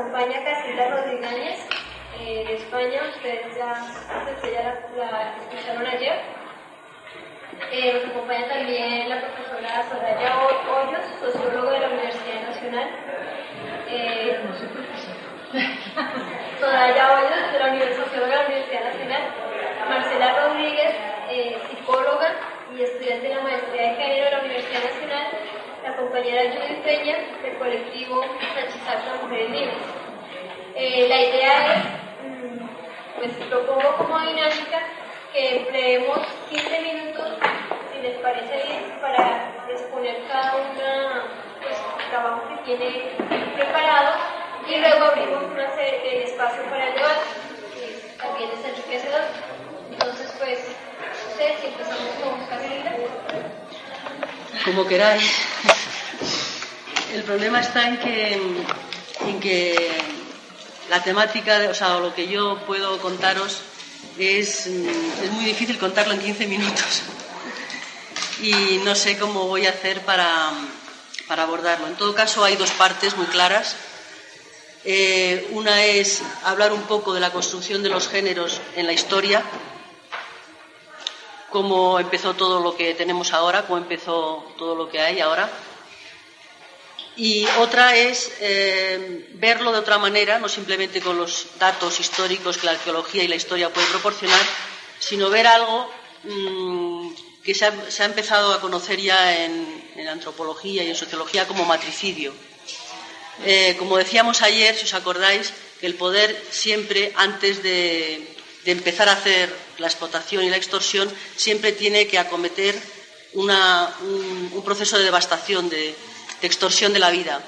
acompaña Casita Rodríguez eh, de España, ustedes ya, ya la, escucharon ayer. Eh, nos acompaña también la profesora Soraya Hoyos, socióloga de la Universidad Nacional. Eh, Soraya Hoyos, de la Universidad, socióloga de la Universidad Nacional. Marcela Rodríguez, eh, psicóloga y estudiante de la maestría de género de la Universidad Nacional la compañera Judith Peña del colectivo Sánchez Mujeres Libres. Eh, la idea es, mm, pues propongo como dinámica que empleemos 15 minutos, si les parece bien, para exponer cada una pues, el trabajo que tiene preparado y luego abrimos una de espacio para el debate, que también es enriquecedor. Entonces, pues, sé si empezamos con Carolina. Como queráis. El problema está en que, en que la temática, o sea, lo que yo puedo contaros es, es muy difícil contarlo en 15 minutos. Y no sé cómo voy a hacer para, para abordarlo. En todo caso, hay dos partes muy claras. Eh, una es hablar un poco de la construcción de los géneros en la historia, cómo empezó todo lo que tenemos ahora, cómo empezó todo lo que hay ahora. Y otra es eh, verlo de otra manera, no simplemente con los datos históricos que la arqueología y la historia pueden proporcionar, sino ver algo mm, que se ha, empezado a conocer ya en, antropología y en sociología como matricidio. Eh, como decíamos ayer, si os acordáis, que el poder siempre, antes de empezar a hacer la explotación y la extorsión, siempre tiene que acometer un, proceso de devastación, de, extorsión de la vida.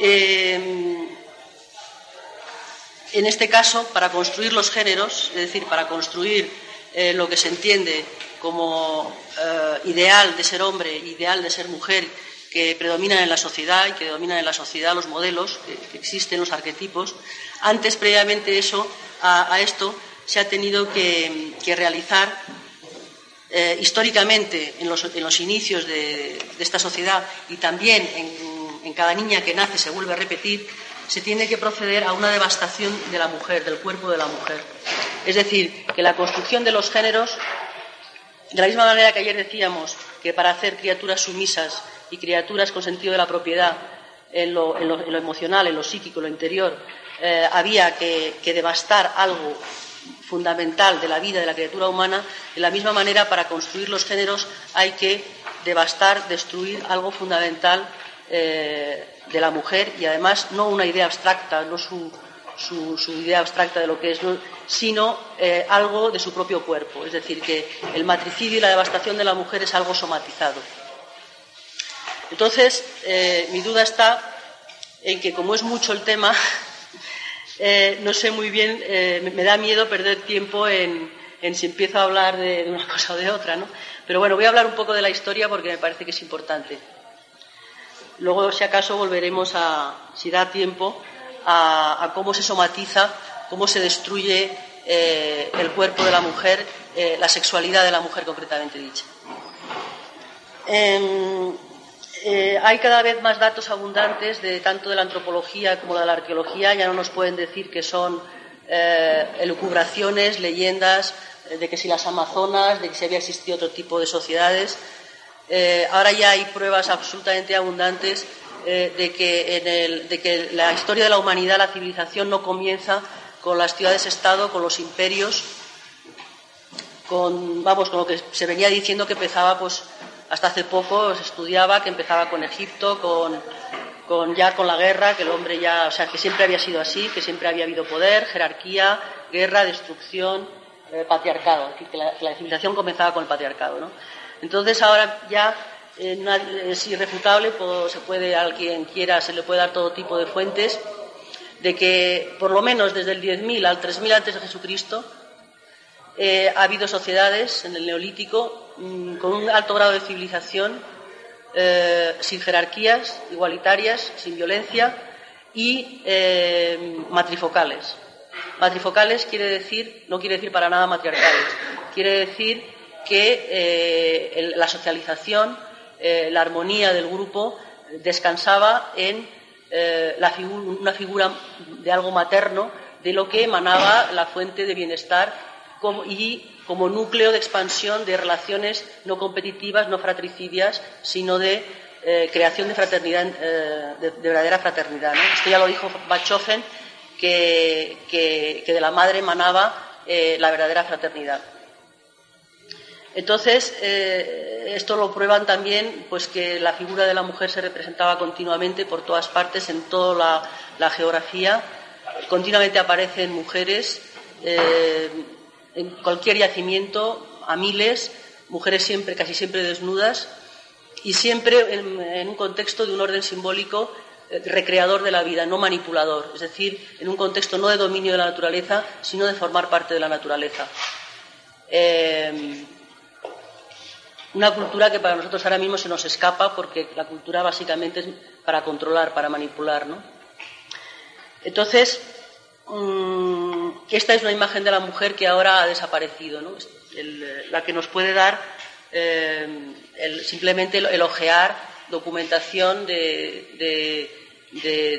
Eh, en este caso, para construir los géneros, es decir, para construir eh, lo que se entiende como eh, ideal de ser hombre, ideal de ser mujer, que predominan en la sociedad y que dominan en la sociedad los modelos que existen, los arquetipos, antes, previamente eso, a, esto, se ha tenido que, realizar eh, históricamente en los, inicios de, esta sociedad y también en, cada niña que nace se vuelve a repetir, se tiene que proceder a una devastación de la mujer, del cuerpo de la mujer. Es decir, que la construcción de los géneros, de la misma manera que ayer decíamos que para hacer criaturas sumisas y criaturas con sentido de la propiedad en lo, emocional, en lo psíquico, en lo interior, eh, había que, devastar algo fundamental de la vida de la criatura humana, de la misma manera para construir los géneros hay que devastar, destruir algo fundamental eh, de la mujer y además no una idea abstracta, no su, idea abstracta de lo que es, sino eh, algo de su propio cuerpo. Es decir, que el matricidio y la devastación de la mujer es algo somatizado. Entonces, mi duda está en que, como es mucho el tema, eh, no sé muy bien, eh, me da miedo perder tiempo en, si empiezo a hablar de, una cosa o de otra, ¿no? Pero bueno, voy a hablar un poco de la historia porque me parece que es importante. Luego, si acaso, volveremos a, si da tiempo, a, cómo se somatiza, cómo se destruye eh, el cuerpo de la mujer, la sexualidad de la mujer concretamente dicha. Eh, hay cada vez más datos abundantes de tanto de la antropología como de la arqueología. Ya no nos pueden decir que son eh, elucubraciones, leyendas, eh, de que si las Amazonas, de que si había existido otro tipo de sociedades. ahora ya hay pruebas absolutamente abundantes de, que la historia de la humanidad, la civilización, no comienza con las ciudades-estado, con los imperios, con, vamos, con lo que se venía diciendo que empezaba pues, hasta hace poco se estudiaba que empezaba con Egipto, con, ya con la guerra, que el hombre ya, o sea, que siempre había sido así, que siempre había habido poder, jerarquía, guerra, destrucción, eh, patriarcado, que la, civilización comenzaba con el patriarcado, ¿no? Entonces ahora ya eh, es irrefutable, se puede, a quien quiera, se le puede dar todo tipo de fuentes, de que por lo menos desde el 10.000 al 3.000 antes de Jesucristo eh, ha habido sociedades en el Neolítico Mm, con un alto grado de civilización, eh, sin jerarquías igualitarias, sin violencia y eh, matrifocales. Matrifocales quiere decir, no quiere decir para nada matriarcales, quiere decir que la socialización, la armonía del grupo descansaba en una figura de algo materno de lo que emanaba la fuente de bienestar y como núcleo de expansión de relaciones no competitivas, no fratricidias, sino de eh, creación de fraternidad, eh, de, verdadera fraternidad. Esto ya lo dijo Bachofen, que, de la madre emanaba eh, la verdadera fraternidad. Entonces, esto lo prueban también, pues que la figura de la mujer se representaba continuamente por todas partes, en toda la geografía. Continuamente aparecen mujeres en cualquier yacimiento a miles, mujeres siempre, casi siempre desnudas y siempre en, un contexto de un orden simbólico eh, recreador de la vida, no manipulador, es decir, en un contexto no de dominio de la naturaleza, sino de formar parte de la naturaleza. Eh, una cultura que para nosotros ahora mismo se nos escapa porque la cultura básicamente es para controlar, para manipular. ¿no? Entonces, Mm, esta es una imagen de la mujer que ahora ha desaparecido, la que nos puede dar eh, simplemente el, ojear documentación de,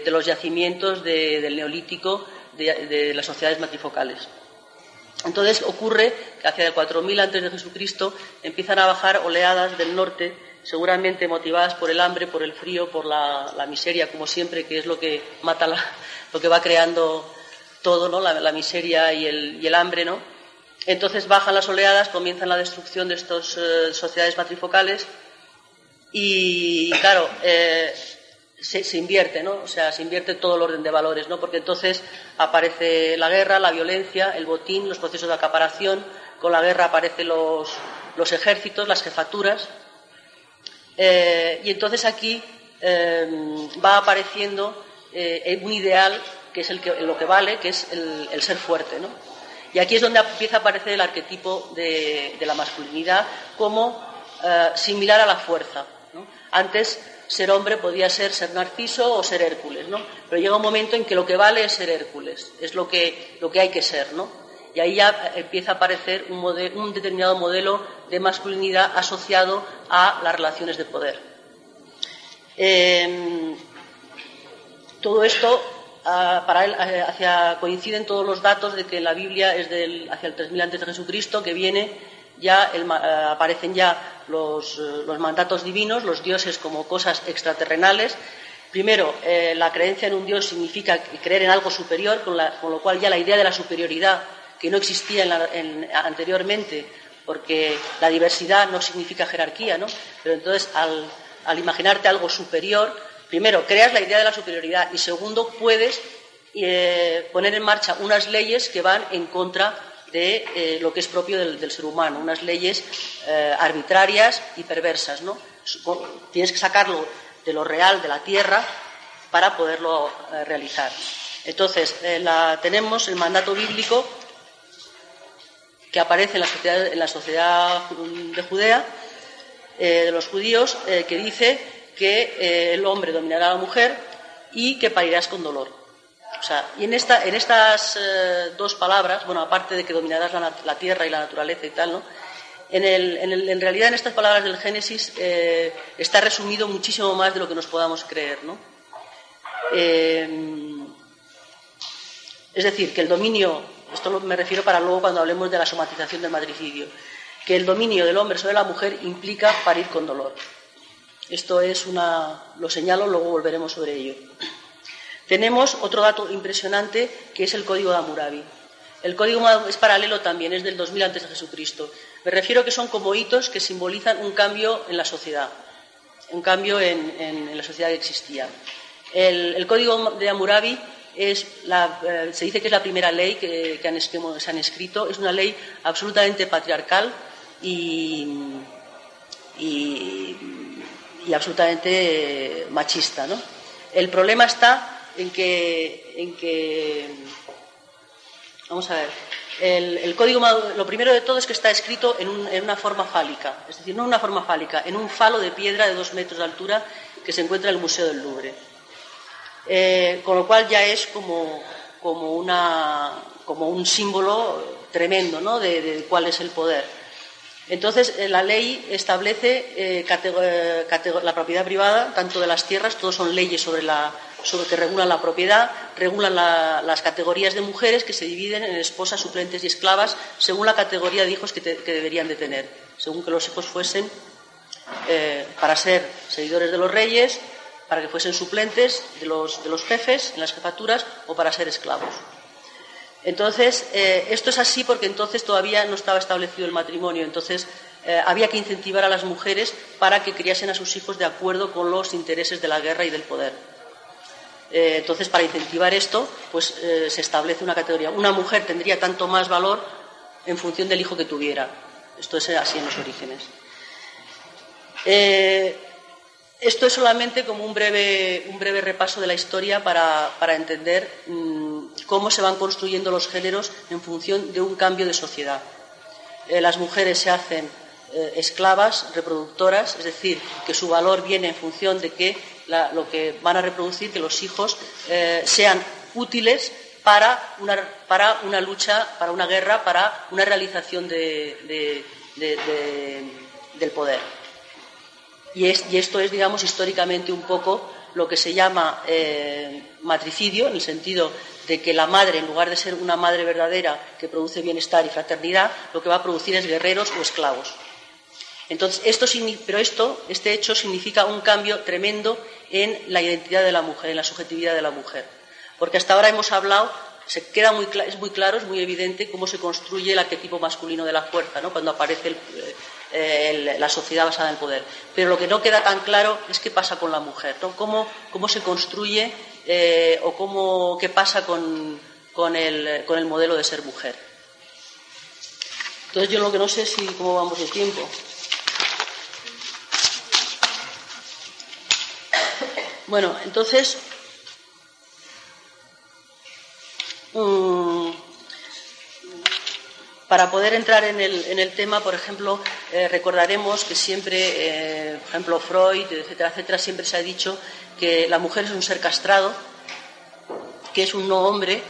los yacimientos del neolítico de, las sociedades matrifocales. Entonces ocurre que hacia el 4000 antes de Jesucristo empiezan a bajar oleadas del norte, seguramente motivadas por el hambre, por el frío, por la, miseria, como siempre, que es lo que mata, lo que va creando todo, ¿no? la, miseria y el, hambre, ¿no? Entonces bajan las oleadas, comienzan la destrucción de estas eh, sociedades matrifocales y, claro, eh, se, invierte, ¿no? O sea, se invierte todo el orden de valores, ¿no? Porque entonces aparece la guerra, la violencia, el botín, los procesos de acaparación, con la guerra aparecen los, los ejércitos, las jefaturas, eh, y entonces aquí va apareciendo un ideal que es lo que vale, que es el, ser fuerte. ¿no? Y aquí es donde empieza a aparecer el arquetipo de, la masculinidad como eh, similar a la fuerza. Antes ser hombre podía ser ser Narciso o ser Hércules, ¿no? pero llega un momento en que lo que vale es ser Hércules, es lo que, lo que hay que ser. ¿no? Y ahí ya empieza a aparecer un, un determinado modelo de masculinidad asociado a las relaciones de poder. Em, todo esto para él eh, hacia, coinciden todos los datos de que en la Biblia es del, hacia el 3000 antes de Jesucristo que viene ya eh, aparecen ya los, eh, los, mandatos divinos, los dioses como cosas extraterrenales. Primero, la creencia en un dios significa creer en algo superior, con, lo cual ya la idea de la superioridad que no existía anteriormente, porque la diversidad no significa jerarquía, ¿no? Pero entonces al, al imaginarte algo superior, primero, creas la idea de la superioridad y segundo, puedes eh, poner en marcha unas leyes que van en contra de eh, lo que es propio del, ser humano, unas leyes eh, arbitrarias y perversas. ¿no? Tienes que sacarlo de lo real, de la tierra, para poderlo realizar. Entonces, tenemos el mandato bíblico que aparece la en la sociedad de Judea, de los judíos, que dice que eh, el hombre dominará a la mujer y que parirás con dolor. O sea, y en, esta, en estas eh, dos palabras, bueno, aparte de que dominarás la, tierra y la naturaleza y tal, ¿no? En, el, en, realidad, en estas palabras del Génesis eh, está resumido muchísimo más de lo que nos podamos creer, ¿no? es decir, que el dominio, esto me refiero para luego cuando hablemos de la somatización del matricidio, que el dominio del hombre sobre la mujer implica parir con dolor. Esto es una, lo señalo, luego volveremos sobre ello. Tenemos otro dato impresionante que es el código de Hammurabi. El código es paralelo también, es del 2000 antes de Jesucristo. Me refiero que son como hitos que simbolizan un cambio en la sociedad, un cambio en, la sociedad que existía. El, código de Hammurabi es eh, se dice que es la primera ley que, se han escrito. Es una ley absolutamente patriarcal y y absolutamente machista. ¿no? El problema está en que, en que vamos a ver, el, código, lo primero de todo es que está escrito en, una forma fálica, es decir, no en una forma fálica, en un falo de piedra de dos metros de altura que se encuentra en el Museo del Louvre. Eh, con lo cual ya es como, como, una, como un símbolo tremendo ¿no? de cuál es el poder. Entonces, eh, la ley establece eh, la propiedad privada, tanto de las tierras, todos son leyes sobre, la, sobre que regulan la propiedad, regulan las categorías de mujeres que se dividen en esposas, suplentes y esclavas, según la categoría de hijos que, deberían de tener, según que los hijos fuesen para ser seguidores de los reyes, para que fuesen suplentes de los, de los jefes en las jefaturas o para ser esclavos. Entonces, eh, esto es así porque entonces todavía no estaba establecido el matrimonio, entonces eh, había que incentivar a las mujeres para que criasen a sus hijos de acuerdo con los intereses de la guerra y del poder. Eh, entonces, para incentivar esto, pues se establece una categoría. Una mujer tendría tanto más valor en función del hijo que tuviera. Esto es así en los orígenes. Esto es solamente como un breve, un breve repaso de la historia para, entender mm, cómo se van construyendo los géneros en función de un cambio de sociedad. Eh, las mujeres se hacen eh, esclavas, reproductoras, es decir, que su valor viene en función de que lo que van a reproducir, que los hijos eh, sean útiles para una, lucha, para una guerra, para una realización del poder. Y, esto es, digamos, históricamente un poco lo que se llama matricidio, en el sentido de que la madre, en lugar de ser una madre verdadera que produce bienestar y fraternidad, lo que va a producir es guerreros o esclavos. Entonces, esto, pero esto, este hecho significa un cambio tremendo en la identidad de la mujer, en la subjetividad de la mujer. Porque hasta ahora hemos hablado, se queda muy, es muy claro, es muy evidente cómo se construye el arquetipo masculino de la fuerza, ¿no? cuando aparece eh, la sociedad basada en el poder. Pero lo que no queda tan claro es qué pasa con la mujer, ¿Cómo, se construye eh, o cómo, qué pasa con, el, con el modelo de ser mujer. Entonces yo lo que no sé es si cómo vamos de tiempo. Bueno, entonces mm, para poder entrar en el, tema, por ejemplo, eh, recordaremos que siempre, eh, por ejemplo, Freud, etcétera, etcétera, siempre se ha dicho que la mujer es un ser castrado, que es un no hombre,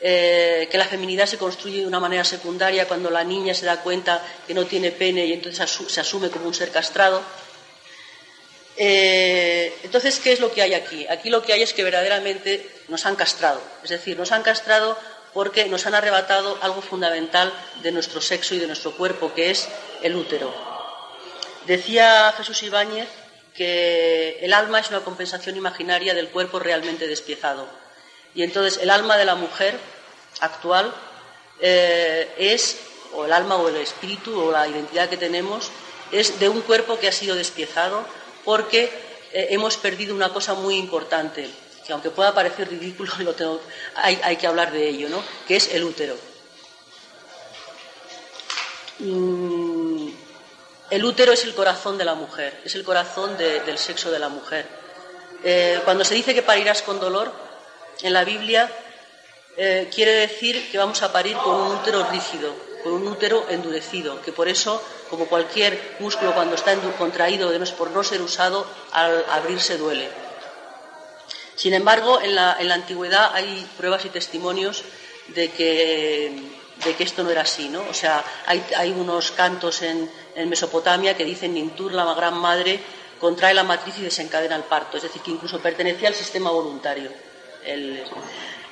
eh, que la feminidad se construye de una manera secundaria cuando la niña se da cuenta que no tiene pene y entonces se asume como un ser castrado. Entonces, ¿qué es lo que hay aquí? Aquí lo que hay es que verdaderamente nos han castrado, es decir, nos han castrado porque nos han arrebatado algo fundamental de nuestro sexo y de nuestro cuerpo, que es el útero. Decía Jesús Ibáñez que el alma es una compensación imaginaria del cuerpo realmente despiezado. Y entonces el alma de la mujer actual eh, es, o el alma o el espíritu o la identidad que tenemos, es de un cuerpo que ha sido despiezado porque eh, hemos perdido una cosa muy importante, que aunque pueda parecer ridículo, hay, que hablar de ello, ¿no? que es el útero. Mm, el útero es el corazón de la mujer, es el corazón del sexo de la mujer. Eh, cuando se dice que parirás con dolor, en la Biblia eh, quiere decir que vamos a parir con un útero rígido, con un útero endurecido, que por eso, como cualquier músculo cuando está contraído por no ser usado, al abrirse duele. Sin embargo, en la, antigüedad hay pruebas y testimonios de que, esto no era así, ¿no? O sea, hay, unos cantos en, Mesopotamia que dicen Nintur, la gran madre, contrae la matriz y desencadena el parto, es decir, que incluso pertenecía al sistema voluntario.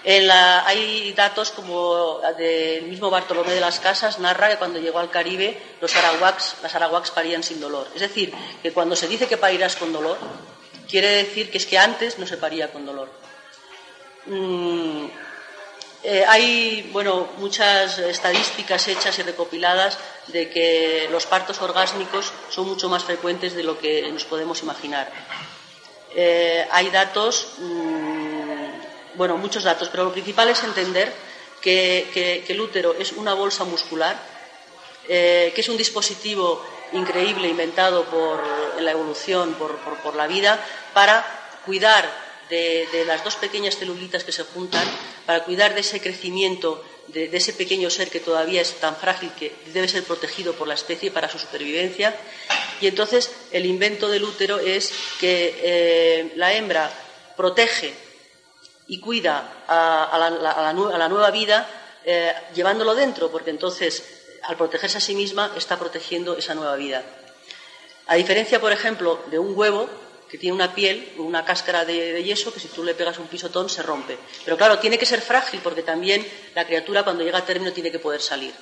Hay datos como del mismo Bartolomé de las Casas, narra que cuando llegó al Caribe los arahuacs, las arahuacs parían sin dolor. Es decir, que cuando se dice que parirás con dolor, quiere decir que es que antes no se paría con dolor. Mm, eh, hay bueno, muchas estadísticas hechas y recopiladas de que los partos orgásmicos son mucho más frecuentes de lo que nos podemos imaginar. Eh, hay datos, mm, bueno, muchos datos, pero lo principal es entender que, el útero es una bolsa muscular, eh, que es un dispositivo increíble inventado por la evolución, por, la vida, para cuidar de, las dos pequeñas celulitas que se juntan, para cuidar de ese crecimiento de, ese pequeño ser que todavía es tan frágil que debe ser protegido por la especie para su supervivencia. Y entonces el invento del útero es que eh, la hembra protege y cuida a, la, nueva vida eh, llevándolo dentro, porque entonces al protegerse a sí misma, está protegiendo esa nueva vida. A diferencia, por ejemplo, de un huevo que tiene una piel, una cáscara de, yeso, que si tú le pegas un pisotón se rompe. Pero claro, tiene que ser frágil porque también la criatura cuando llega a término tiene que poder salir.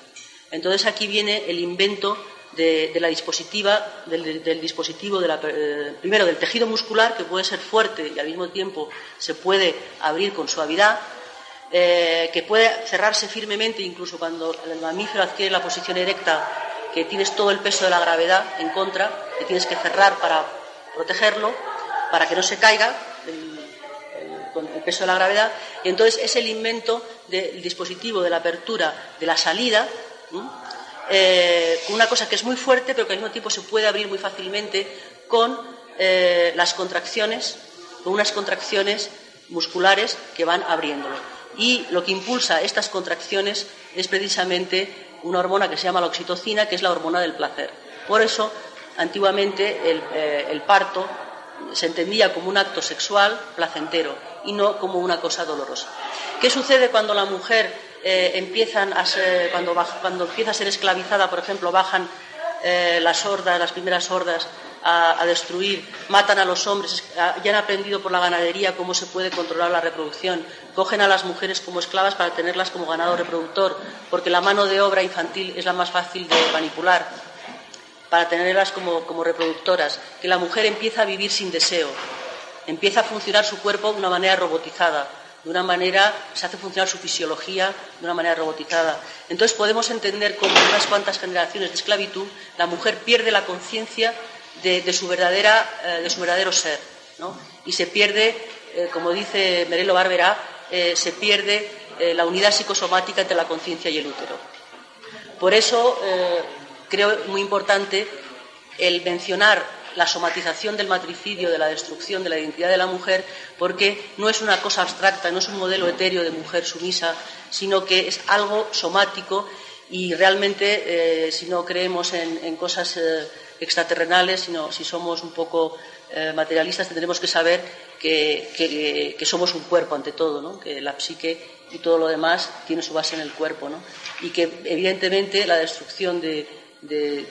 Entonces aquí viene el invento de, la dispositiva, del, dispositivo, de la, eh, primero del tejido muscular, que puede ser fuerte y al mismo tiempo se puede abrir con suavidad, eh, que puede cerrarse firmemente incluso cuando el mamífero adquiere la posición erecta, que tienes todo el peso de la gravedad en contra, que tienes que cerrar para protegerlo, para que no se caiga con el peso de la gravedad. Y entonces es el invento del dispositivo de la apertura de la salida, eh, una cosa que es muy fuerte, pero que al mismo tiempo se puede abrir muy fácilmente con eh, las contracciones, con unas contracciones musculares que van abriéndolo. Y lo que impulsa estas contracciones es precisamente una hormona que se llama la oxitocina, que es la hormona del placer. Por eso, antiguamente el, eh, parto se entendía como un acto sexual placentero y no como una cosa dolorosa. ¿Qué sucede cuando la mujer eh, empiezan a cuando, cuando, empieza a ser esclavizada, por ejemplo, bajan eh, las hordas, las primeras hordas a, destruir, matan a los hombres, ya han aprendido por la ganadería cómo se puede controlar la reproducción, cogen a las mujeres como esclavas para tenerlas como ganado reproductor, porque la mano de obra infantil es la más fácil de manipular, para tenerlas como, como reproductoras, que la mujer empieza a vivir sin deseo, empieza a funcionar su cuerpo de una manera robotizada, de una manera, se hace funcionar su fisiología de una manera robotizada. Entonces podemos entender cómo en unas cuantas generaciones de esclavitud la mujer pierde la conciencia de, su, eh, de su verdadero ser. Y se pierde, eh, como dice Merelo Barbera, eh, se pierde la unidad psicosomática entre la conciencia y el útero. Por eso creo muy importante el mencionar la somatización del matricidio, de la destrucción de la identidad de la mujer, porque no es una cosa abstracta, no es un modelo etéreo de mujer sumisa, sino que es algo somático y realmente, si no creemos en cosas extraterrenales, sino si somos un poco eh, materialistas tendremos que saber que, somos un cuerpo ante todo, que la psique y todo lo demás tiene su base en el cuerpo y que evidentemente la destrucción de,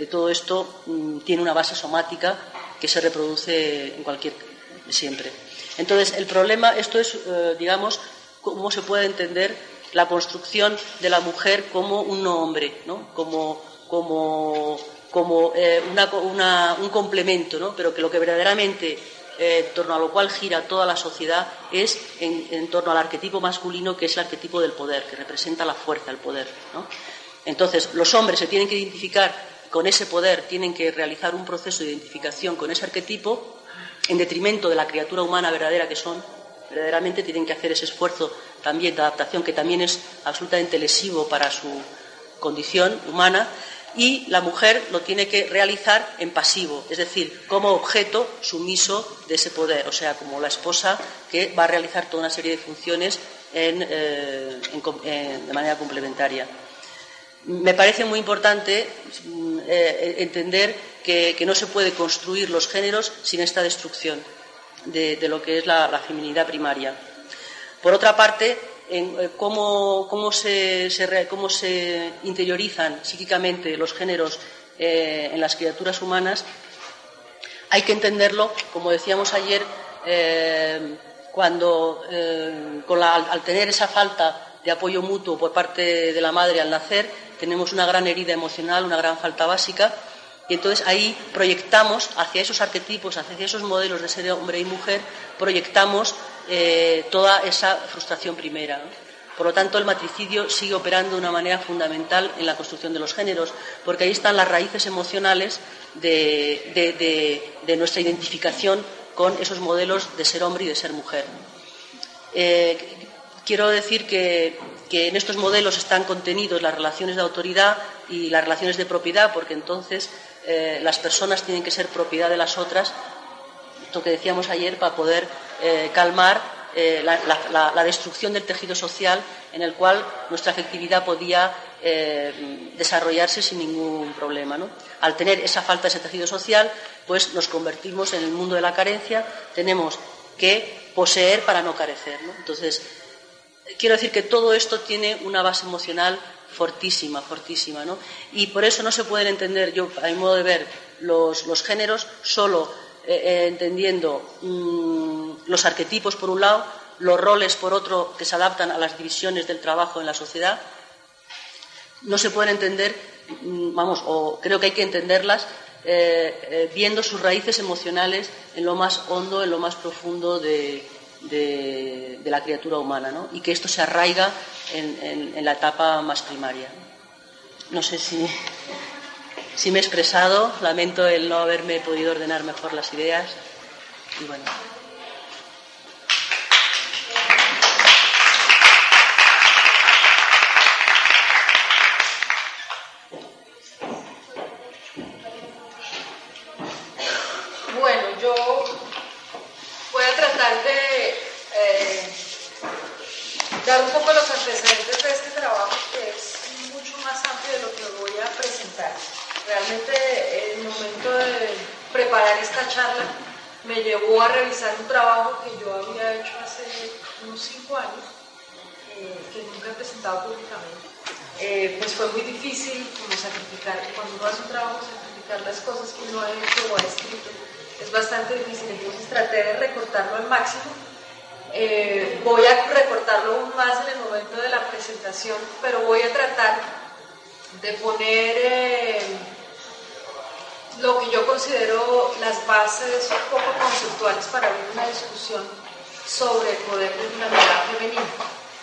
todo esto mm, tiene una base somática que se reproduce en cualquier siempre. Entonces, el problema, esto es, eh, digamos, cómo se puede entender la construcción de la mujer como un no hombre, ¿no? como, como como eh, un complemento, ¿no? pero que lo que verdaderamente eh, en torno a lo cual gira toda la sociedad es en, torno al arquetipo masculino, que es el arquetipo del poder, que representa la fuerza, el poder. Entonces, los hombres se tienen que identificar con ese poder, tienen que realizar un proceso de identificación con ese arquetipo, en detrimento de la criatura humana verdadera que son, verdaderamente tienen que hacer ese esfuerzo también de adaptación, que también es absolutamente lesivo para su condición humana, y la mujer lo tiene que realizar en pasivo, es decir, como objeto sumiso de ese poder, o sea, como la esposa que va a realizar toda una serie de funciones eh, de manera complementaria. Me parece muy importante mm, eh, entender que, no se puede construir los géneros sin esta destrucción de, lo que es la feminidad primaria. Por otra parte, eh, cómo, se, interiorizan psíquicamente los géneros eh, en las criaturas humanas, hay que entenderlo, como decíamos ayer, cuando al tener esa falta de apoyo mutuo por parte de la madre al nacer, tenemos una gran herida emocional, una gran falta básica, y entonces ahí proyectamos hacia esos arquetipos, hacia esos modelos de ser hombre y mujer, proyectamos eh, toda esa frustración primera. Por lo tanto, el matricidio sigue operando de una manera fundamental en la construcción de los géneros, porque ahí están las raíces emocionales de, nuestra identificación con esos modelos de ser hombre y de ser mujer. Eh, quiero decir que, en estos modelos están contenidos las relaciones de autoridad y las relaciones de propiedad, porque entonces eh, las personas tienen que ser propiedad de las otras, lo que decíamos ayer, para poder eh, calmar eh, la, destrucción del tejido social en el cual nuestra afectividad podía desarrollarse sin ningún problema. Al tener esa falta de ese tejido social, pues nos convertimos en el mundo de la carencia, tenemos que poseer para no carecer. Entonces, quiero decir que todo esto tiene una base emocional fortísima, fortísima. ¿no? Y por eso no se pueden entender, yo, a mi modo de ver, los, los géneros solo eh, eh, entendiendo mm, los arquetipos por un lado, los roles por otro que se adaptan a las divisiones del trabajo en la sociedad. No se pueden entender, mm, vamos, o creo que hay que entenderlas eh, viendo sus raíces emocionales en lo más hondo, en lo más profundo de, la criatura humana, ¿no? y que esto se arraiga en, la etapa más primaria. No sé si, si me he expresado, lamento el no haberme podido ordenar mejor las ideas y bueno. Me llevó a revisar un trabajo que yo había hecho hace unos cinco años, eh, que nunca he presentado públicamente. Eh, pues fue muy difícil como sacrificar, cuando uno hace un trabajo, sacrificar las cosas que uno ha hecho o ha escrito, es bastante difícil, entonces traté de recortarlo al máximo. Eh, voy a recortarlo aún más en el momento de la presentación, pero voy a tratar de poner lo que yo considero las bases un poco conceptuales para abrir una discusión sobre el poder de una mirada femenina.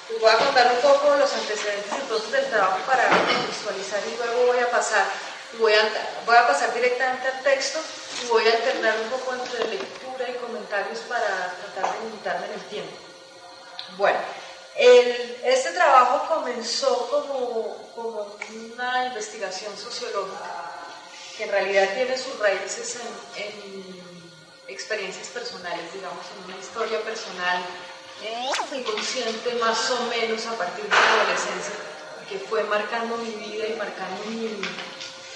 Les voy a contar un poco los antecedentes entonces del trabajo para contextualizar y luego voy a pasar voy a, voy a pasar directamente al texto y voy a alternar un poco entre lectura y comentarios para tratar de limitarme en el tiempo. Bueno, este trabajo comenzó como, como una investigación sociológica que en realidad tiene sus raíces en, experiencias personales, digamos, en una historia personal inconsciente más o menos a partir de la adolescencia, que fue marcando mi vida y marcando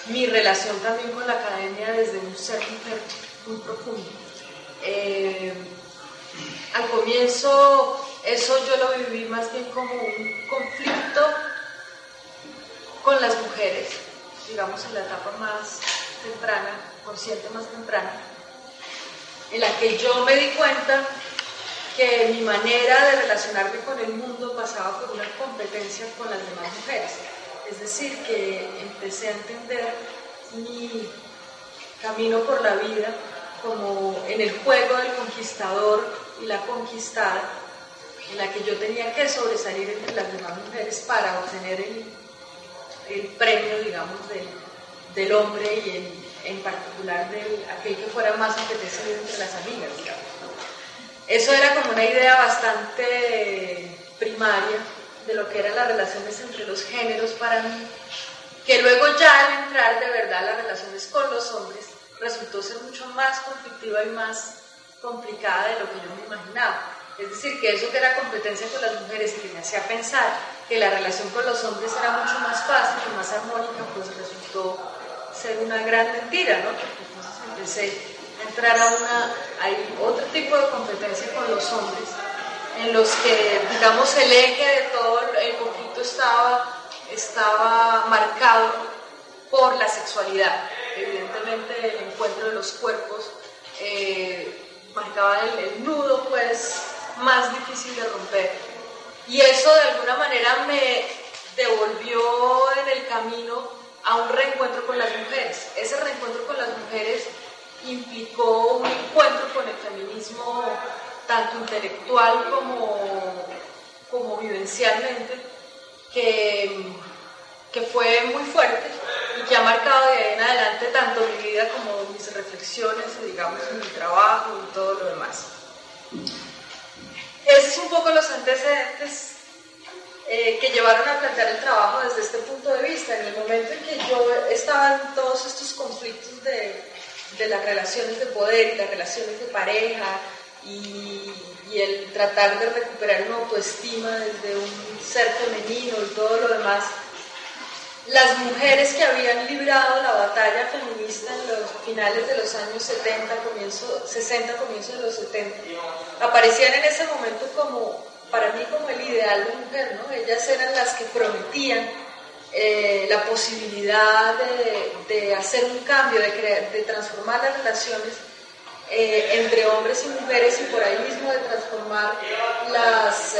mi, relación también con la academia desde un ser muy profundo. Eh, al comienzo eso yo lo viví más bien como un conflicto con las mujeres, digamos, en la etapa más temprana, consciente más temprana, en la que yo me di cuenta que mi manera de relacionarme con el mundo pasaba por una competencia con las demás mujeres. Es decir, que empecé a entender mi camino por la vida como en el juego del conquistador y la conquistada, en la que yo tenía que sobresalir entre las demás mujeres para obtener el, el premio, digamos, del, hombre y en, particular de aquel que fuera más apetecido entre las amigas, Eso era como una idea bastante primaria de lo que eran las relaciones entre los géneros para mí, que luego ya al entrar de verdad las relaciones con los hombres resultó ser mucho más conflictiva y más complicada de lo que yo me imaginaba. Es decir, que eso que era competencia con las mujeres y que me hacía pensar que la relación con los hombres era mucho más fácil y más armónica, pues resultó ser una gran mentira, ¿no? entonces empecé a entrar a una, hay otro tipo de competencia con los hombres, en los que, digamos, el eje de todo el conflicto estaba, estaba marcado por la sexualidad. Evidentemente el encuentro de los cuerpos eh, marcaba el, el nudo, pues, más difícil de romper. Y eso de alguna manera me devolvió en el camino a un reencuentro con las mujeres. Ese reencuentro con las mujeres implicó un encuentro con el feminismo tanto intelectual como, como vivencialmente, que, que fue muy fuerte y que ha marcado de ahí en adelante tanto mi vida como mis reflexiones, digamos, mi trabajo y todo lo demás. Esos son un poco los antecedentes eh, que llevaron a plantear el trabajo desde este punto de vista. En el momento en que yo estaba en todos estos conflictos de, de las relaciones de poder las relaciones de pareja y, y, el tratar de recuperar una autoestima desde un ser femenino y todo lo demás, las mujeres que habían librado la batalla feminista en los finales de los años 70, comienzo, 60, comienzo de los 70, aparecían en ese momento como, para mí, como el ideal de mujer, ¿no? Ellas eran las que prometían eh, la posibilidad de, hacer un cambio, de, de transformar las relaciones eh, entre hombres y mujeres y por ahí mismo de transformar las, eh,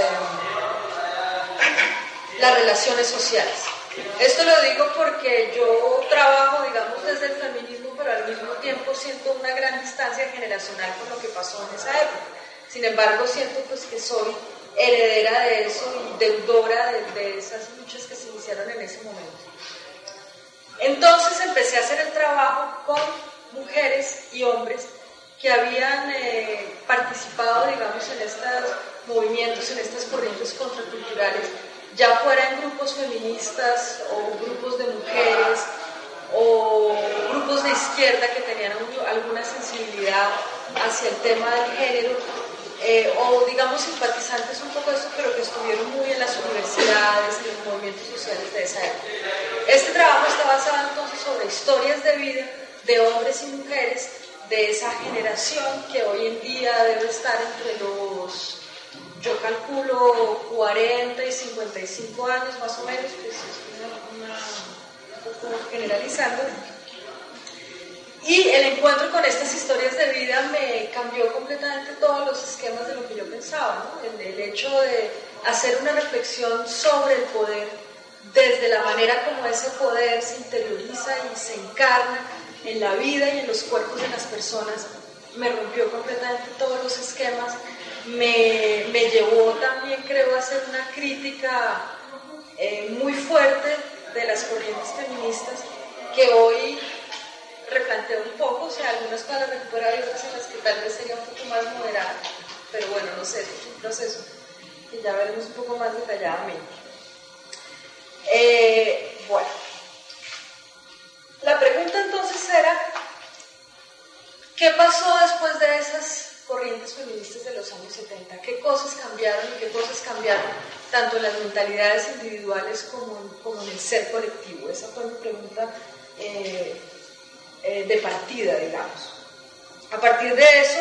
las relaciones sociales. Esto lo digo porque yo trabajo, digamos, desde el feminismo, pero al mismo tiempo siento una gran distancia generacional con lo que pasó en esa época. Sin embargo, siento pues que soy heredera de eso y deudora de, esas luchas que se iniciaron en ese momento. Entonces empecé a hacer el trabajo con mujeres y hombres que habían eh, participado, digamos, en estos movimientos, en estas corrientes contraculturales, ya fuera en grupos feministas o grupos de mujeres o grupos de izquierda que tenían alguna sensibilidad hacia el tema del género, eh, o digamos simpatizantes un poco de esto, pero que estuvieron muy en las universidades, en los movimientos sociales de esa época. Este trabajo está basado entonces sobre historias de vida de hombres y mujeres de esa generación que hoy en día debe estar entre los, yo calculo 40 y 55 años más o menos, pues es una, un generalizando. Y el encuentro con estas historias de vida me cambió completamente todos los esquemas de lo que yo pensaba, ¿no? el hecho de hacer una reflexión sobre el poder desde la manera como ese poder se interioriza y se encarna en la vida y en los cuerpos de las personas, me rompió completamente todos los esquemas, me, llevó también, creo, a hacer una crítica eh, muy fuerte de las corrientes feministas que hoy replanteo un poco, o sea, algunas para recuperar y otras en las que tal vez sería un poco más moderada, pero bueno, no sé, es un proceso que ya veremos un poco más detalladamente. Eh, bueno. La pregunta entonces era, ¿qué pasó después de esas corrientes feministas de los años 70? ¿Qué cosas cambiaron y qué cosas cambiaron tanto en las mentalidades individuales como en, el ser colectivo? Esa fue mi pregunta eh, eh, de partida, digamos. A partir de eso,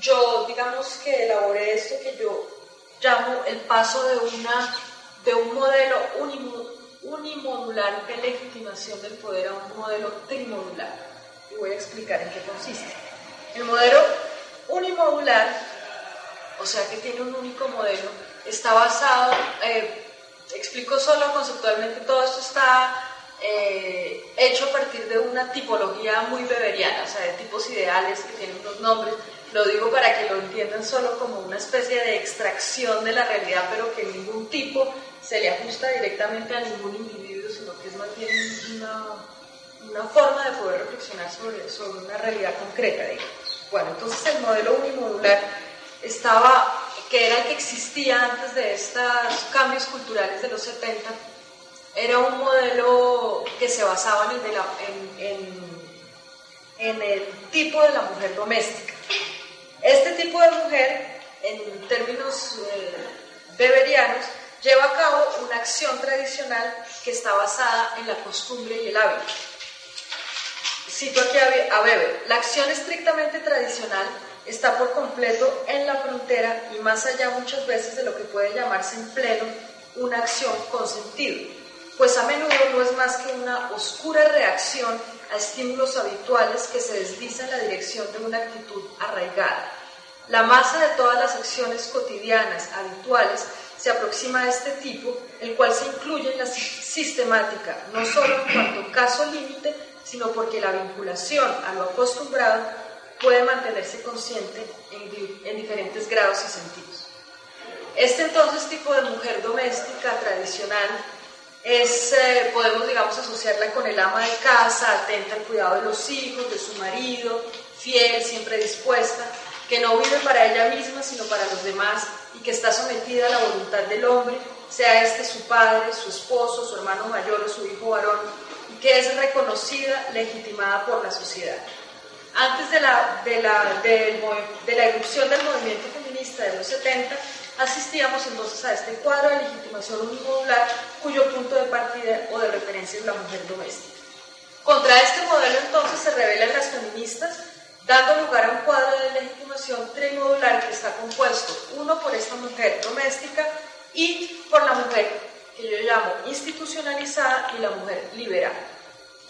yo, digamos que elaboré esto que yo llamo el paso de, una, de un modelo unimodular de legitimación del poder a un modelo trimodular. Y voy a explicar en qué consiste. El modelo unimodular, o sea que tiene un único modelo, está basado, eh, explico solo conceptualmente, todo esto está eh, hecho a partir de una tipología muy beberiana, o sea, de tipos ideales que tienen unos nombres. Lo digo para que lo entiendan solo como una especie de extracción de la realidad, pero que ningún tipo se le ajusta directamente a ningún individuo, sino que es más bien una, forma de poder reflexionar sobre, sobre una realidad concreta, digamos. Bueno, entonces el modelo unimodular estaba, que era el que existía antes de estos cambios culturales de los 70, era un modelo que se basaba en el, tipo de la mujer doméstica. Este tipo de mujer, en términos eh, beberianos, lleva a cabo una acción tradicional que está basada en la costumbre y el hábito. Cito aquí a Weber, la acción estrictamente tradicional está por completo en la frontera y más allá muchas veces de lo que puede llamarse en pleno una acción con sentido, pues a menudo no es más que una oscura reacción a estímulos habituales que se desliza en la dirección de una actitud arraigada. La masa de todas las acciones cotidianas, habituales, se aproxima a este tipo, el cual se incluye en la sistemática, no solo en cuanto caso límite, sino porque la vinculación a lo acostumbrado puede mantenerse consciente en, diferentes grados y sentidos. Este entonces tipo de mujer doméstica tradicional es, eh, podemos digamos asociarla con el ama de casa, atenta al cuidado de los hijos, de su marido, fiel, siempre dispuesta, que no vive para ella misma, sino para los demás, y que está sometida a la voluntad del hombre, sea este su padre, su esposo, su hermano mayor o su hijo varón, que es reconocida, legitimada por la sociedad. Antes de la, de la, de la erupción del movimiento feminista de los 70, asistíamos entonces a este cuadro de legitimación unimodular cuyo punto de partida o de referencia es la mujer doméstica. Contra este modelo entonces se rebelan las feministas dando lugar a un cuadro de legitimación trimodular que está compuesto, uno por esta mujer doméstica y por la mujer que yo llamo institucionalizada y la mujer liberada.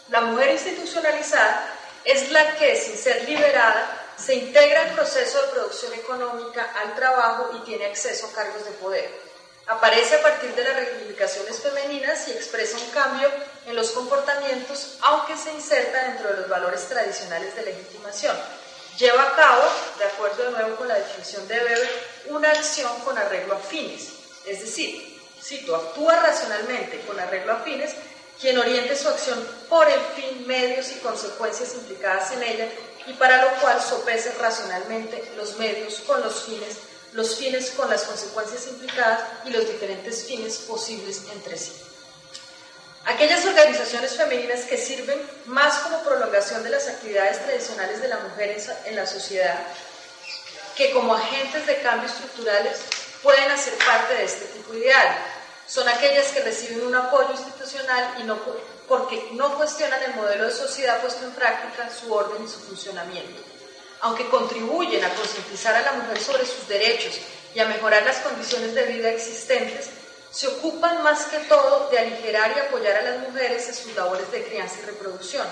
La mujer institucionalizada es la que, sin ser liberada, se integra al proceso de producción económica, al trabajo y tiene acceso a cargos de poder. Aparece a partir de las reivindicaciones femeninas y expresa un cambio en los comportamientos, aunque se inserta dentro de los valores tradicionales de legitimación. Lleva a cabo, de acuerdo de nuevo con la definición de Weber, una acción con arreglo a fines. Es decir, cito, actúa racionalmente con arreglo a fines quien oriente su acción por el fin, medios y consecuencias implicadas en ella y para lo cual sopese racionalmente los medios con los fines, los fines con las consecuencias implicadas y los diferentes fines posibles entre sí. Aquellas organizaciones femeninas que sirven más como prolongación de las actividades tradicionales de la mujer en la sociedad que como agentes de cambio estructurales pueden hacer parte de este tipo ideal. Son aquellas que reciben un apoyo institucional y no porque no cuestionan el modelo de sociedad puesto en práctica, su orden y su funcionamiento. Aunque contribuyen a concientizar a la mujer sobre sus derechos y a mejorar las condiciones de vida existentes, se ocupan más que todo de aligerar y apoyar a las mujeres en sus labores de crianza y reproducción.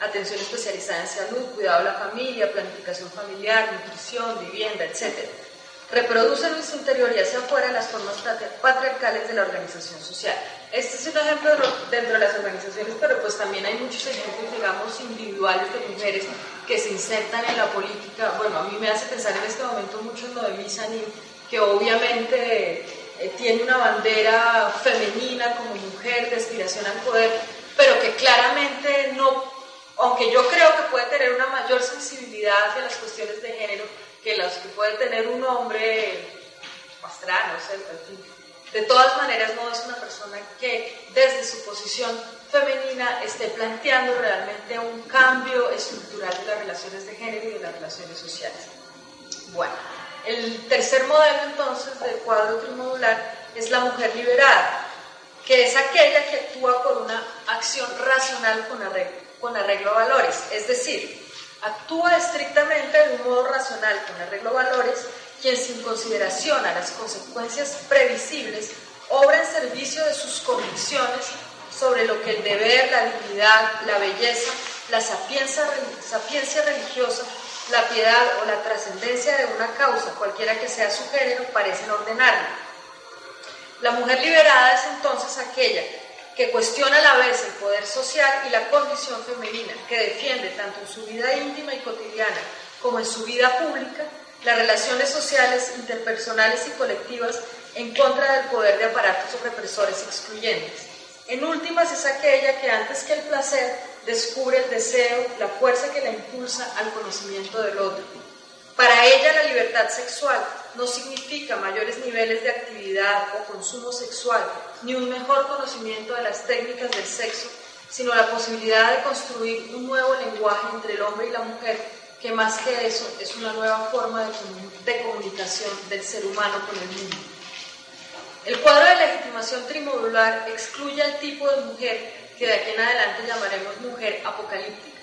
Atención especializada en salud, cuidado de la familia, planificación familiar, nutrición, vivienda, etc reproducen en su interior y hacia afuera las formas patriarcales de la organización social. Este es un ejemplo dentro de las organizaciones, pero pues también hay muchos ejemplos, digamos, individuales de mujeres que se insertan en la política. Bueno, a mí me hace pensar en este momento mucho en Noemí Sanín, que obviamente eh, tiene una bandera femenina como mujer de aspiración al poder, pero que claramente no, aunque yo creo que puede tener una mayor sensibilidad hacia las cuestiones de género, que las que puede tener un hombre pastrano, de todas maneras no es una persona que desde su posición femenina esté planteando realmente un cambio estructural de las relaciones de género y de las relaciones sociales. Bueno, el tercer modelo entonces del cuadro trimodular es la mujer liberada, que es aquella que actúa por una acción racional con arreglo, con arreglo a valores, es decir, Actúa estrictamente de un modo racional con arreglo valores, quien sin consideración a las consecuencias previsibles obra en servicio de sus convicciones sobre lo que el deber, la dignidad, la belleza, la sapiencia, religiosa, la piedad o la trascendencia de una causa, cualquiera que sea su género, parecen ordenarle. La mujer liberada es entonces aquella que cuestiona a la vez el poder social y la condición femenina, que defiende tanto en su vida íntima y cotidiana como en su vida pública las relaciones sociales, interpersonales y colectivas en contra del poder de aparatos represores excluyentes. En últimas es aquella que antes que el placer descubre el deseo, la fuerza que la impulsa al conocimiento del otro. Para ella la libertad sexual no significa mayores niveles de actividad o consumo sexual, ni un mejor conocimiento de las técnicas del sexo, sino la posibilidad de construir un nuevo lenguaje entre el hombre y la mujer, que más que eso es una nueva forma de, comunicación del ser humano con el mundo. El cuadro de legitimación trimodular excluye al tipo de mujer que de aquí en adelante llamaremos mujer apocalíptica.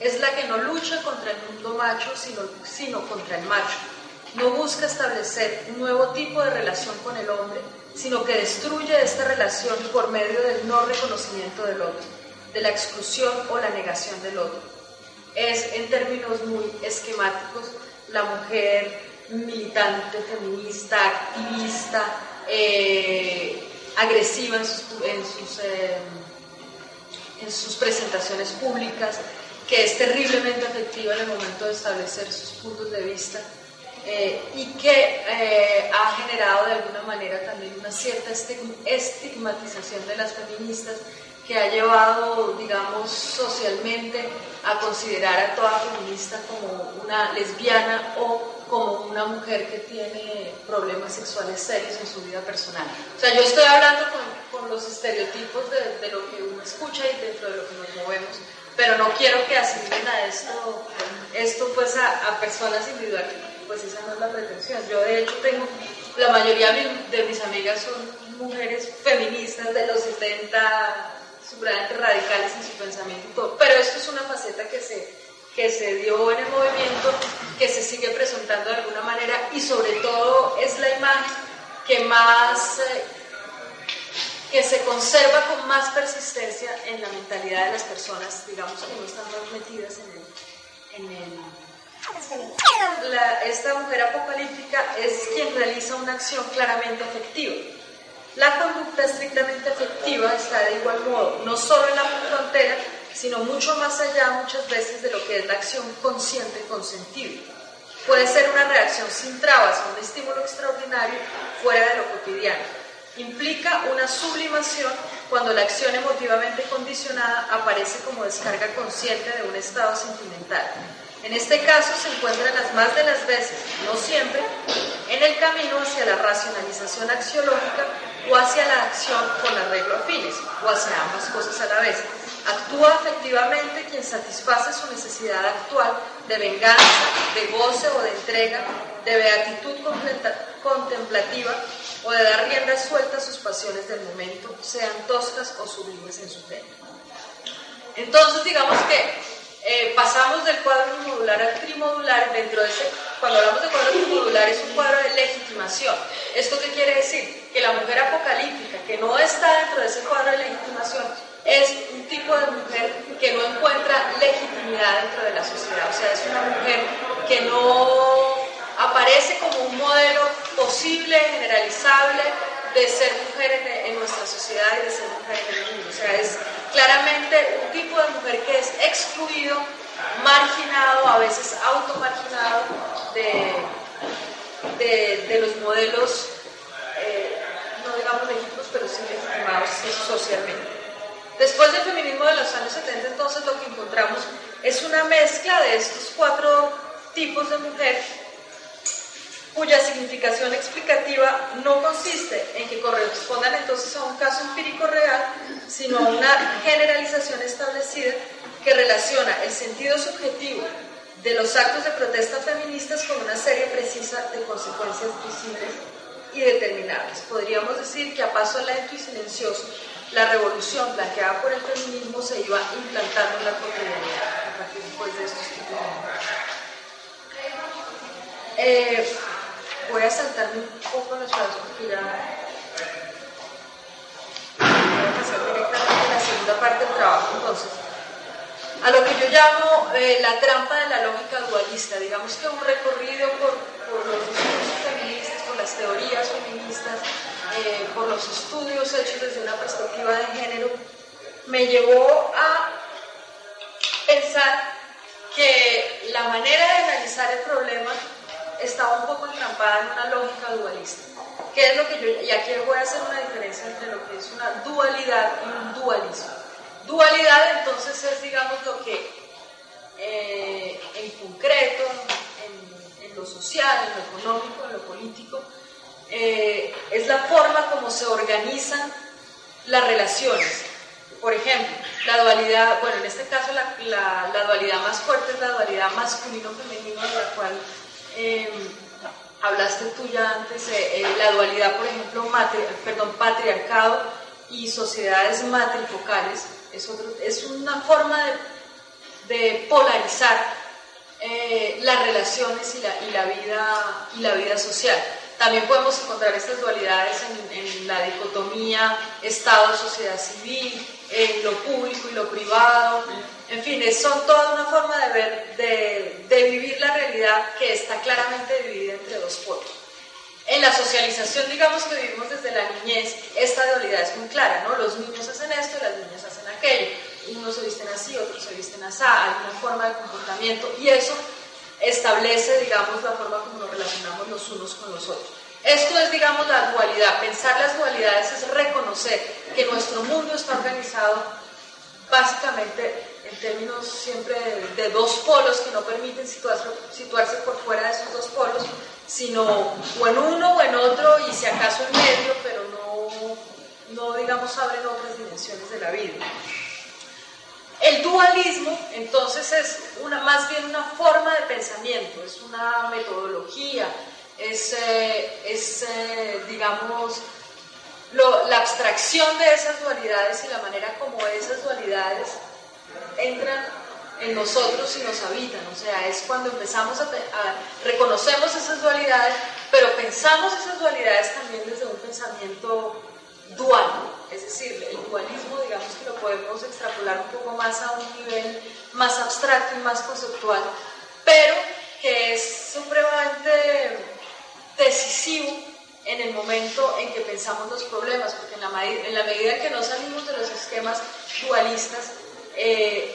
Es la que no lucha contra el mundo macho, sino, sino contra el macho no busca establecer un nuevo tipo de relación con el hombre, sino que destruye esta relación por medio del no reconocimiento del otro, de la exclusión o la negación del otro. Es, en términos muy esquemáticos, la mujer militante, feminista, activista, eh, agresiva en sus, en sus, eh, en sus presentaciones públicas, que es terriblemente afectiva en el momento de establecer sus puntos de vista eh, y que eh, ha generado de alguna manera también una cierta estigmatización de las feministas que ha llevado, digamos, socialmente a considerar a toda feminista como una lesbiana o como una mujer que tiene problemas sexuales serios en su vida personal. O sea, yo estoy hablando con, con los estereotipos de, de, lo que uno escucha y dentro de lo que nos movemos, pero no quiero que asignen a esto, esto pues a, a personas individuales pues esa no es la pretensión. Yo de hecho tengo, la mayoría de mis amigas son mujeres feministas de los 70, supremamente radicales en su pensamiento, pero esto es una faceta que se, que se dio en el movimiento, que se sigue presentando de alguna manera y sobre todo es la imagen que más... Eh, que se conserva con más persistencia en la mentalidad de las personas, digamos, que no están más metidas en el... esta mujer apocalíptica es quien realiza una acción claramente efectiva. La conducta estrictamente efectiva está de igual modo, no solo en la frontera, sino mucho más allá muchas veces de lo que es la acción consciente y consentida. Puede ser una reacción sin trabas un estímulo extraordinario fuera de lo cotidiano Implica una sublimación cuando la acción emotivamente condicionada aparece como descarga consciente de un estado sentimental. En este caso se encuentran las más de las veces, no siempre, en el camino hacia la racionalización axiológica o hacia la acción con arreglo a fines, o hacia ambas cosas a la vez. Actúa efectivamente quien satisface su necesidad actual de venganza, de goce o de entrega, de beatitud contemplativa o de dar rienda suelta a sus pasiones del momento, sean toscas o sublimes en su tema. Entonces, digamos que eh, pasamos del cuadro modular al trimodular, dentro de ese, cuando hablamos de cuadro trimodular es un cuadro de legitimación. ¿Esto qué quiere decir? Que la mujer apocalíptica, que no está dentro de ese cuadro de legitimación, es un tipo de mujer que no encuentra legitimidad dentro de la sociedad, o sea, es una mujer que no aparece como un modelo posible, generalizable, de ser mujer en, nuestra sociedad y de ser mujer en el mundo. O sea, es claramente un tipo de mujer que es excluido, marginado, a veces automarginado de, de, los modelos, eh, no digamos legítimos, pero sí legitimados socialmente. Después del feminismo de los años 70, entonces lo que encontramos es una mezcla de estos cuatro tipos de mujer cuya significación explicativa no consiste en que correspondan entonces a un caso empírico real, sino a una generalización establecida que relaciona el sentido subjetivo de los actos de protesta feministas con una serie precisa de consecuencias visibles y determinables. Podríamos decir que a paso lento y silencioso, la revolución planteada por el feminismo se iba implantando en la cotidianidad a partir pues, de estos tipos de eh, voy a saltarme un poco los pasos porque ya voy a pasar directamente a la segunda parte del trabajo entonces. A lo que yo llamo eh, la trampa de la lógica dualista. Digamos que un recorrido por, por los discursos feministas por las teorías feministas eh, por los estudios hechos desde una perspectiva de género me llevó a pensar que la manera de analizar el problema estaba un poco entrampada en una lógica dualista. ¿Qué es lo que yo, y aquí voy a hacer una diferencia entre lo que es una dualidad y un dualismo. Dualidad entonces es, digamos, lo que eh, en concreto, en, lo social, en lo económico, en lo político, eh, es la forma como se organizan las relaciones. Por ejemplo, la dualidad, bueno, en este caso la, la, la dualidad más fuerte es la dualidad masculino-femenino, de la cual Em, hablaste tú ya antes, eh, la dualidad, por ejemplo, perdón, patriarcado y sociedades matrifocales, es, una forma de, polarizar eh, las relaciones y la vida social. También podemos encontrar estas dualidades en, la dicotomía Estado-sociedad civil, en lo público y lo privado. En fin, son toda una forma de ver, de, vivir la realidad que está claramente dividida entre dos polos. En la socialización, digamos que vivimos desde la niñez, esta dualidad es muy clara, ¿no? Los niños hacen esto y las niñas hacen aquello. Unos se visten así, otros se visten así, hay una forma de comportamiento y eso establece, digamos, la forma como nos relacionamos los unos con los otros. Esto es, digamos, la dualidad. Pensar las dualidades es reconocer que nuestro mundo está organizado básicamente en términos siempre de, dos polos que no permiten situarse, situarse, por fuera de esos dos polos, sino o en uno o en otro y si acaso en medio, pero no, no digamos, abren otras dimensiones de la vida. El dualismo, entonces, es una, más bien una forma de pensamiento, es una metodología, es, eh, es eh, digamos, la abstracción de esas dualidades y la manera como esas dualidades entran en nosotros y nos habitan. O sea, es cuando empezamos a, a, reconocemos esas dualidades, pero pensamos esas dualidades también desde un pensamiento dual. Es decir, el dualismo, digamos que lo podemos extrapolar un poco más a un nivel más abstracto y más conceptual, pero que es supremamente decisivo en el momento en que pensamos los problemas, porque en la, en la medida que no salimos de los esquemas dualistas, eh,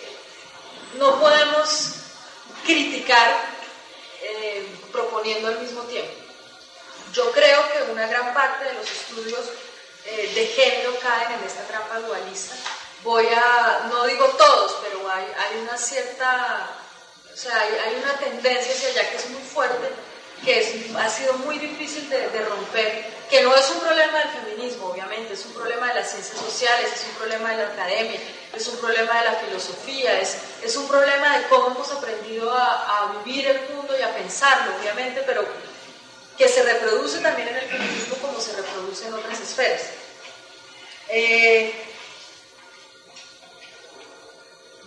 no podemos criticar eh, proponiendo al mismo tiempo. Yo creo que una gran parte de los estudios eh, de género caen en esta trampa dualista. Voy a, no digo todos, pero hay, hay una cierta, o sea, hay, hay, una tendencia hacia allá que es muy fuerte, que es, ha sido muy difícil de, romper que no es un problema del feminismo, obviamente, es un problema de las ciencias sociales, es un problema de la academia, es un problema de la filosofía, es, es un problema de cómo hemos aprendido a, vivir el mundo y a pensarlo, obviamente, pero que se reproduce también en el feminismo como se reproduce en otras esferas. Eh,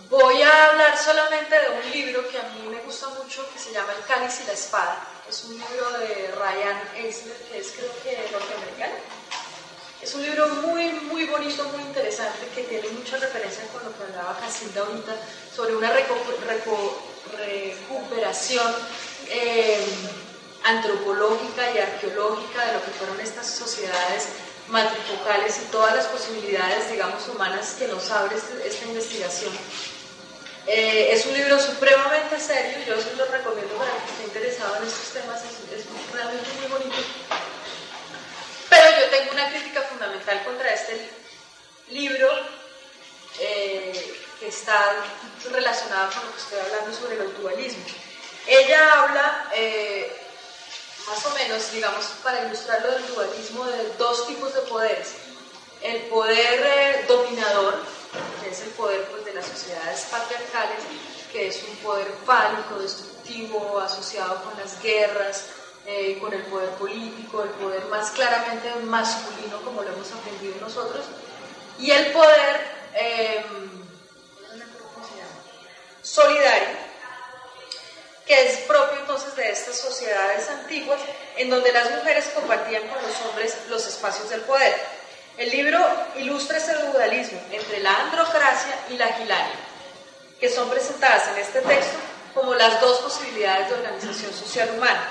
voy a hablar solamente de un libro que a mí me gusta mucho, que se llama El cáliz y la espada es un libro de Ryan Eisler, que es creo que norteamericano. Es un libro muy, muy bonito, muy interesante, que tiene mucha referencia con lo que hablaba Casilda ahorita, sobre una recuperación eh, antropológica y arqueológica de lo que fueron estas sociedades matrifocales y todas las posibilidades, digamos, humanas que nos abre este, esta investigación eh, es un libro supremamente serio, yo se lo recomiendo para quien esté interesado en estos temas, es, realmente muy bonito. Pero yo tengo una crítica fundamental contra este libro eh, que está relacionado con lo que estoy hablando sobre el dualismo. Ella habla, eh, más o menos, digamos, para ilustrarlo del dualismo, de dos tipos de poderes. El poder dominador, que es el poder pues, de las sociedades patriarcales, que es un poder fálico, destructivo, asociado con las guerras, eh, con el poder político, el poder más claramente masculino, como lo hemos aprendido nosotros, y el poder eh, solidario, que es propio entonces de estas sociedades antiguas, en donde las mujeres compartían con los hombres los espacios del poder. El libro ilustra ese dualismo entre la androcracia y la gilania, que son presentadas en este texto como las dos posibilidades de organización social humana.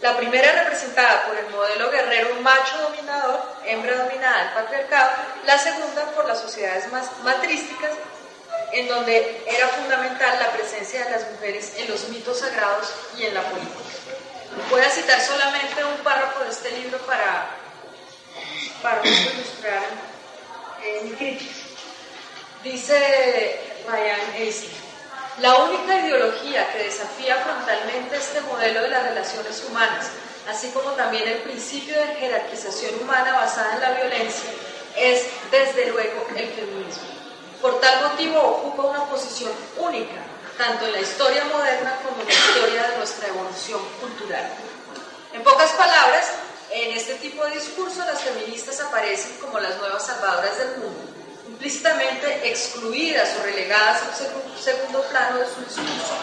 La primera representada por el modelo guerrero macho dominador, hembra dominada, el patriarcado, la segunda por las sociedades más matrísticas, en donde era fundamental la presencia de las mujeres en los mitos sagrados y en la política. Voy a citar solamente un párrafo de este libro para para ilustrar eh, mi crítica. Dice Ryan Eisler, la única ideología que desafía frontalmente este modelo de las relaciones humanas, así como también el principio de jerarquización humana basada en la violencia, es desde luego el feminismo. Por tal motivo ocupa una posición única, tanto en la historia moderna como en la historia de nuestra evolución cultural. En pocas palabras, en este tipo de discurso las feministas aparecen como las nuevas salvadoras del mundo, implícitamente excluidas o relegadas a un segundo plano de su discurso.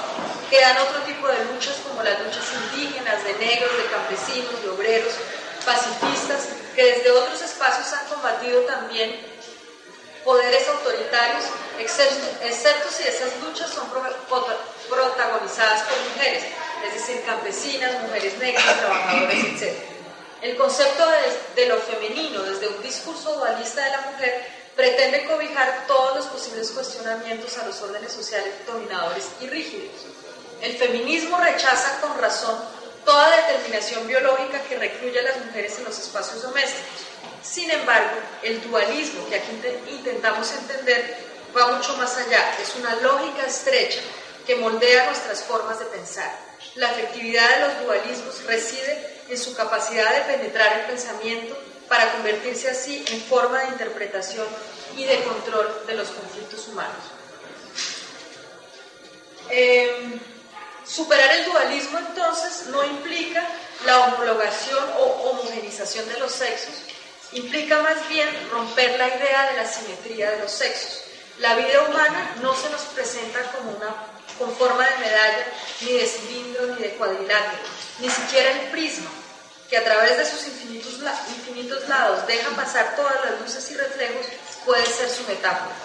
Quedan otro tipo de luchas como las luchas indígenas, de negros, de campesinos, de obreros, pacifistas, que desde otros espacios han combatido también poderes autoritarios, excepto, si esas luchas son protagonizadas por mujeres, es decir, campesinas, mujeres negras, trabajadores, etc. El concepto de, lo femenino desde un discurso dualista de la mujer pretende cobijar todos los posibles cuestionamientos a los órdenes sociales dominadores y rígidos. El feminismo rechaza con razón toda determinación biológica que recluya a las mujeres en los espacios domésticos. Sin embargo, el dualismo que aquí intentamos entender va mucho más allá. Es una lógica estrecha que moldea nuestras formas de pensar. La efectividad de los dualismos reside en su capacidad de penetrar el pensamiento para convertirse así en forma de interpretación y de control de los conflictos humanos. Em, superar el dualismo entonces no implica la homologación o homogenización de los sexos, implica más bien romper la idea de la simetría de los sexos. La vida humana no se nos presenta como una con forma de medalla, ni de cilindro, ni de cuadrilátero, ni siquiera el prisma, que a través de sus infinitos, infinitos lados deja pasar todas las luces y reflejos, puede ser su metáfora.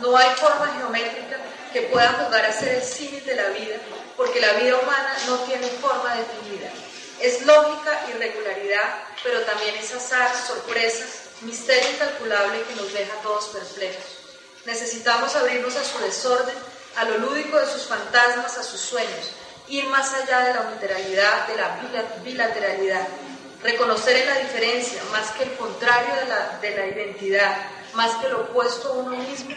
No hay forma geométrica que pueda jugar a ser el símil de la vida, porque la vida humana no tiene forma definida. Es lógica y regularidad, pero también es azar, sorpresas, misterio incalculable que nos deja todos perplejos. Necesitamos abrirnos a su desorden, a lo lúdico de sus fantasmas, a sus sueños, ir más allá de la unilateralidad, de la bilateralidad, reconocer en la diferencia más que el contrario de la, de la identidad, más que lo opuesto a uno mismo,